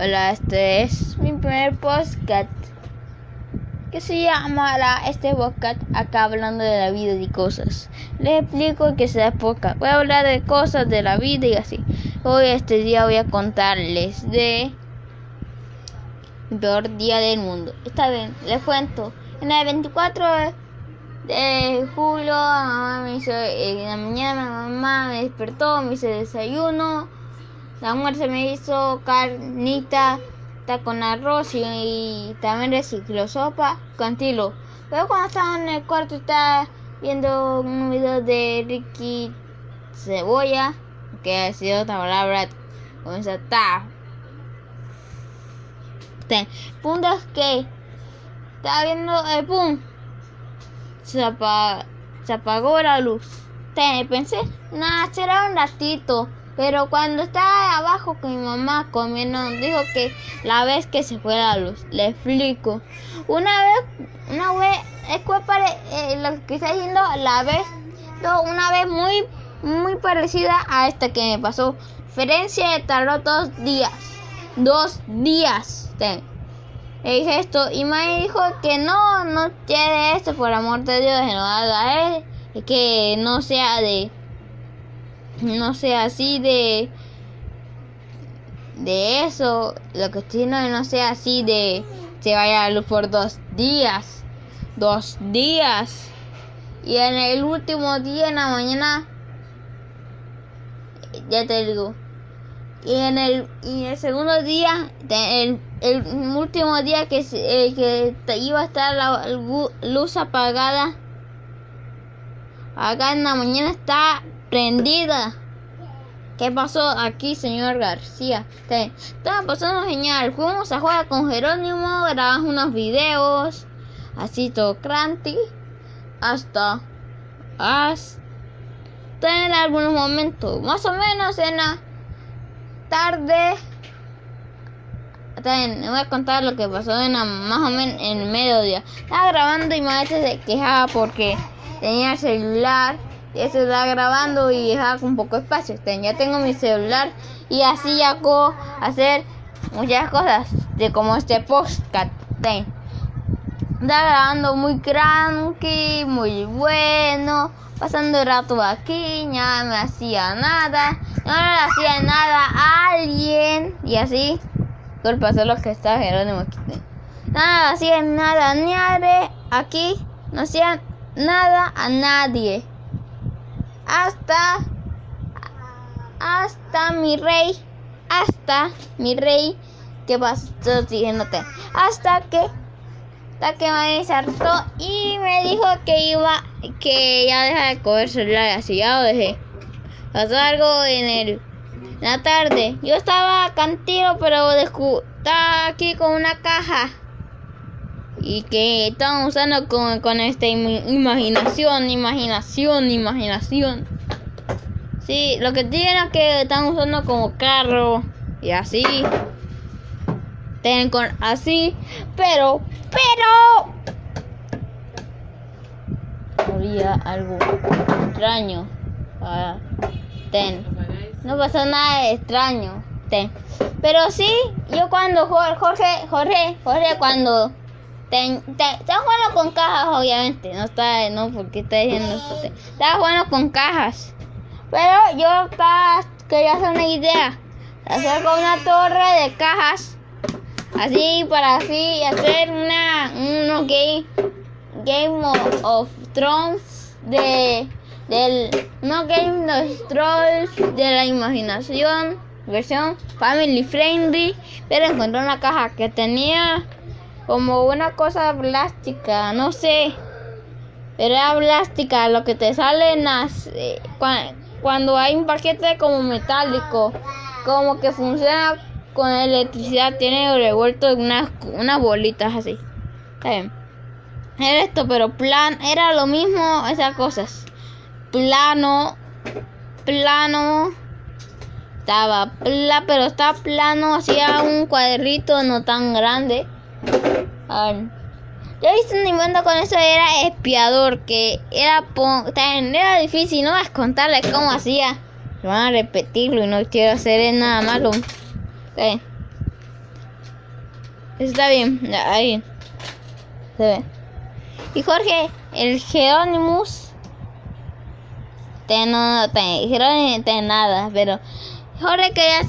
Hola, este es mi primer podcast que se llamará este podcast acá hablando de la vida y cosas. Les explico que sea podcast. Voy a hablar de cosas de la vida y así. Hoy este día voy a contarles de mi peor día del mundo. Está bien, les cuento. En el 24 de julio, me en la mañana mamá me despertó, me hizo desayuno la mujer se me hizo carnita con arroz y, también recicló sopa con tilo. Pero cuando estaba en el cuarto estaba viendo un video de Ricky Cebolla, que ha sido otra palabra con esa ta. Punto es que estaba viendo el pum. Se, apagó la luz. pensé, nada, será un ratito. Pero cuando estaba abajo con mi mamá comiendo, dijo que la vez que se fue la luz, le explico. Una vez, una vez, es eh, lo que está diciendo, la vez, una vez muy, muy parecida a esta que me pasó. Diferencia tardó dos días. Dos días. Le dije esto y me dijo que no, no quiere esto, por amor de Dios, que no haga él, que no sea de no sé, así de de eso, lo que estoy diciendo no sea así de se vaya a luz por dos días, dos días. Y en el último día en la mañana, ya te digo, y en el, y el segundo día, el, el último día que, eh, que iba a estar la luz apagada, acá en la mañana está prendida. ¿Qué pasó aquí, señor García? Estaba pasando genial. Fuimos a jugar con Jerónimo, grabamos unos videos, así tocranti, hasta, hasta en algunos momentos, más o menos en la tarde. También voy a contar lo que pasó en más o menos en el mediodía. Estaba grabando y maestra se quejaba porque tenía el celular se está grabando y deja un poco espacio. Ya tengo mi celular y así hago hacer muchas cosas de como este podcast. Está grabando muy cranky, muy bueno, pasando el rato aquí, ya me hacía nada, no le hacía nada a alguien y así. Culpa lo que está Jerónimo aquí. Nada hacía nada ni aquí, no hacía nada a nadie hasta hasta mi rey hasta mi rey que pasó siguiéndote hasta que hasta que me saltó y me dijo que iba que ya deja de coger celular así ya lo dejé. Pasó algo en el la tarde. Yo estaba cantino pero estaba aquí con una caja y que están usando con, con esta imaginación, imaginación, imaginación. Sí, lo que tienen es que están usando como carro y así. Tienen así, pero, pero había algo extraño. Ah, ten. No pasó nada extraño. Ten. Pero sí, yo cuando Jorge, Jorge, Jorge, cuando está jugando con cajas, obviamente. No está, no, porque está diciendo esto. Está jugando con cajas. Pero yo estaba, quería hacer una idea. Hacer con una torre de cajas. Así, para así hacer una, unos game, game of, Thrones de, del, no Game of Thrones de la imaginación, versión family friendly. Pero encontré una caja que tenía como una cosa plástica, no sé. Era plástica, lo que te sale en las, eh, cuando hay un paquete como metálico, como que funciona con electricidad, tiene revuelto unas, unas bolitas así. Era esto, pero plan, era lo mismo esas cosas. Plano, plano, estaba pla, pero está plano, hacía un cuadrito no tan grande. Yo hice un invento con eso, era espiador, que era, era difícil, no a contarles cómo hacía. Van a repetirlo y no quiero hacer nada malo. Está bien, ahí. Se ve. Y Jorge, el Jerónimus. Te no te nada, pero Jorge quería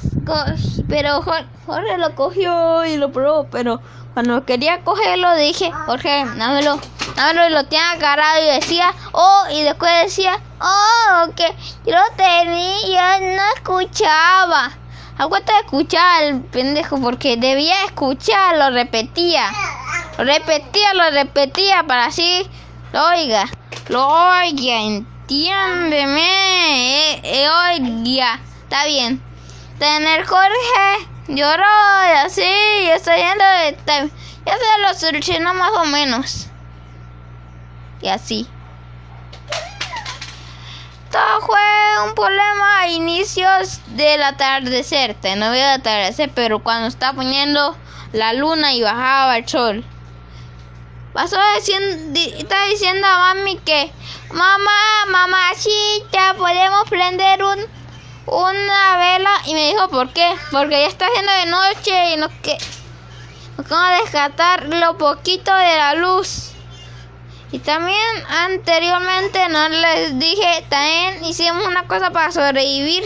pero Jorge, lo cogió y lo probó, pero cuando quería cogerlo dije, Jorge, dámelo, dámelo y lo tenía agarrado y decía, oh, y después decía, oh, que yo lo tenía, no escuchaba. Aguanta de escuchar el pendejo porque debía escuchar, lo repetía. Lo repetía, lo repetía para así lo oiga. Lo oiga, entiéndeme. Eh, eh, oiga, está bien. Tener Jorge lloró y así, y estoy yendo de... Ya se lo solucionó más o menos. Y así. Todo fue un problema a inicios del atardecer. No veo atardecer, pero cuando está poniendo la luna y bajaba el sol. Pasó diciendo, está diciendo a mami que, mamá, mamachita, podemos prender un, una vela. Y me dijo, ¿por qué? Porque ya está haciendo de noche y no que, no a descartar lo poquito de la luz. Y también anteriormente no les dije, también hicimos una cosa para sobrevivir.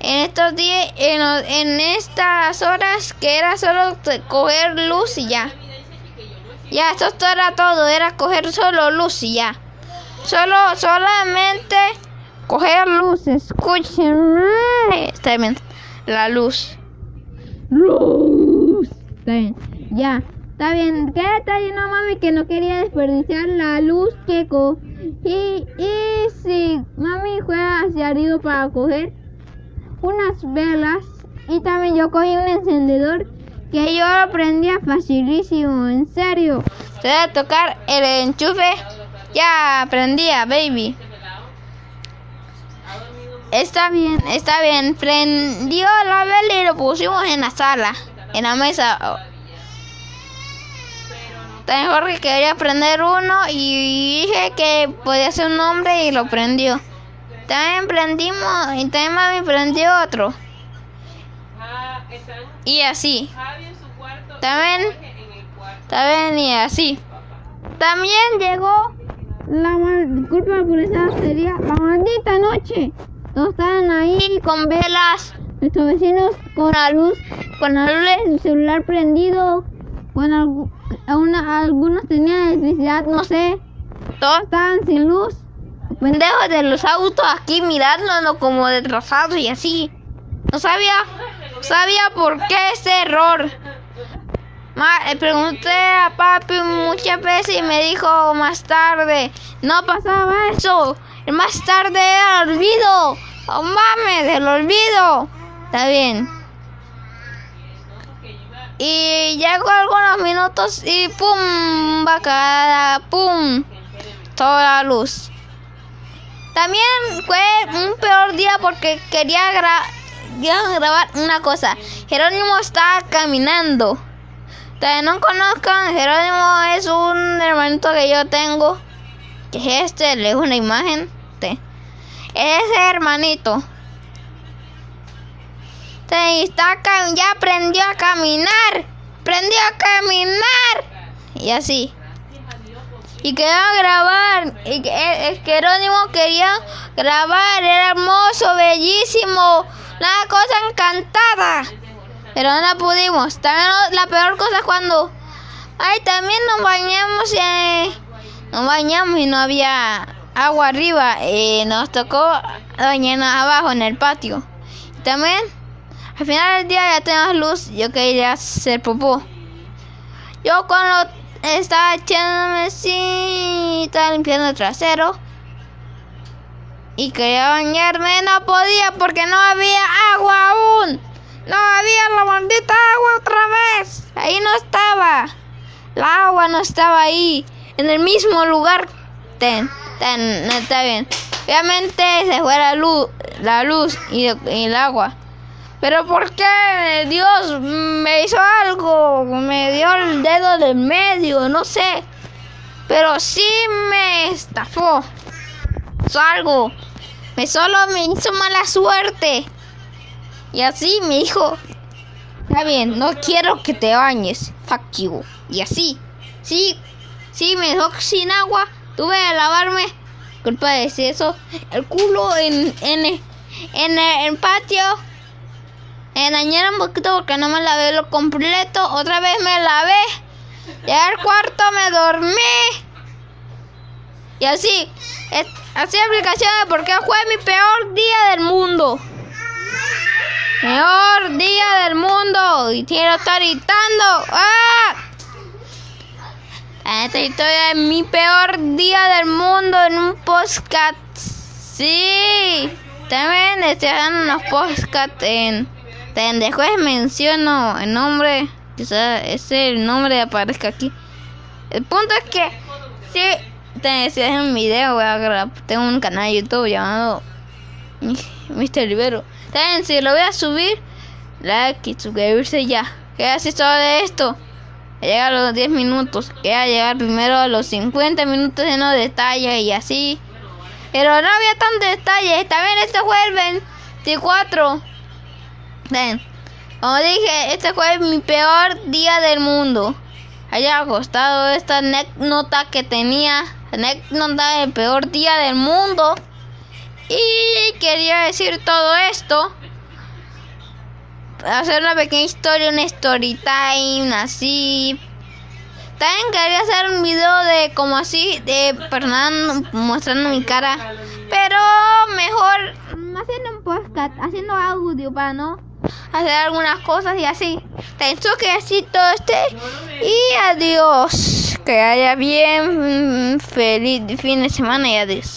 En estos días, en, estas horas que era solo coger luz y ya. Ya, esto era todo, era coger solo luz y ya. Solo, solamente coger luz, escuchen. Está bien, la luz. Luz. Está bien, ya. Está bien, ¿qué detalle no mami que no quería desperdiciar la luz que y, y si mami juega hacia arriba para coger unas velas y también yo cogí un encendedor que yo lo prendía facilísimo, en serio. Se debe tocar el enchufe, ya prendía, baby. Está bien, está bien. Prendió la vela y lo pusimos en la sala, en la mesa. También Jorge quería prender uno y dije que podía ser un hombre y lo prendió. También prendimos y también mami prendió otro. Y así. También, también y así. También llegó la culpa por esa sería la maldita noche. Todos estaban ahí con velas, nuestros vecinos con la luz, con la luz del celular prendido, algo algunos tenían electricidad, no sé. Todos estaban sin luz. Pendejos de los autos aquí mirándolo como retrasados y así. No sabía, sabía por qué ese error. le pregunté a papi muchas veces y me dijo más tarde, no pasaba eso. Más tarde era olvido. Oh mames, el olvido. Está bien. Y llegó algunos minutos y pum, bacada, pum, toda la luz. También fue un peor día porque quería grabar una cosa. Jerónimo estaba caminando. También no conozcan, Jerónimo es un hermanito que yo tengo. Que es este, le una imagen. Ese hermanito está, ya aprendió a caminar. Aprendió a caminar. Y así. Y quería grabar. Y el, Jerónimo quería grabar. Era hermoso, bellísimo. Una cosa encantada. Pero no pudimos. También la peor cosa es cuando. Ay, también nos bañamos y. nos bañamos y no había agua arriba. Y nos tocó bañarnos abajo en el patio. También al final del día ya tenemos luz. Yo quería hacer popó. Yo cuando estaba echándome estaba limpiando el trasero. Y quería bañarme, no podía porque no había agua aún. No había la maldita agua otra vez. Ahí no estaba. La agua no estaba ahí. En el mismo lugar. Ten, ten, está bien. Obviamente se fue la luz, la luz y el agua. Pero ¿por qué Dios me hizo algo? Me dio el dedo del medio, no sé. Pero sí me estafó. Hizo algo. Me solo me hizo mala suerte. Y así me dijo. Está bien, no quiero que te bañes. Fuck you. Y así. Sí, sí, me dejó sin agua. Tuve que lavarme. Culpa de eso. El culo en, en, en el patio. Me dañaron un poquito porque no me lavé lo completo. Otra vez me lavé. Llegué al cuarto, me dormí. Y así. Así aplicación de por qué fue mi peor día del mundo. Peor día del mundo. Y quiero estar gritando. ¡Ah! Esta historia es mi peor día del mundo en un podcast. Sí. También haciendo unos podcasts en. Después menciono el nombre. Quizás ese nombre aparezca aquí. El punto es que. Sí. Te en un video. Voy a grabar. Tengo un canal de YouTube llamado. Mr. Rivero. También si lo voy a subir, like y suscribirse ya. ¿Qué haces todo de esto? Llega a los 10 minutos. Queda llegar primero a los 50 minutos de no detalles y así. Pero no había tantos detalles. También este fue el 24. Ven. Como dije, este fue mi peor día del mundo. Haya costado esta nota que tenía. Nota del peor día del mundo. Y quería decir todo esto. Hacer una pequeña historia, una story time, así. También quería hacer un video de como así, de Fernando mostrando mi cara. Pero mejor haciendo un podcast, haciendo audio para no hacer algunas cosas y así. Pienso que todo este. Y adiós. Que haya bien feliz fin de semana y adiós.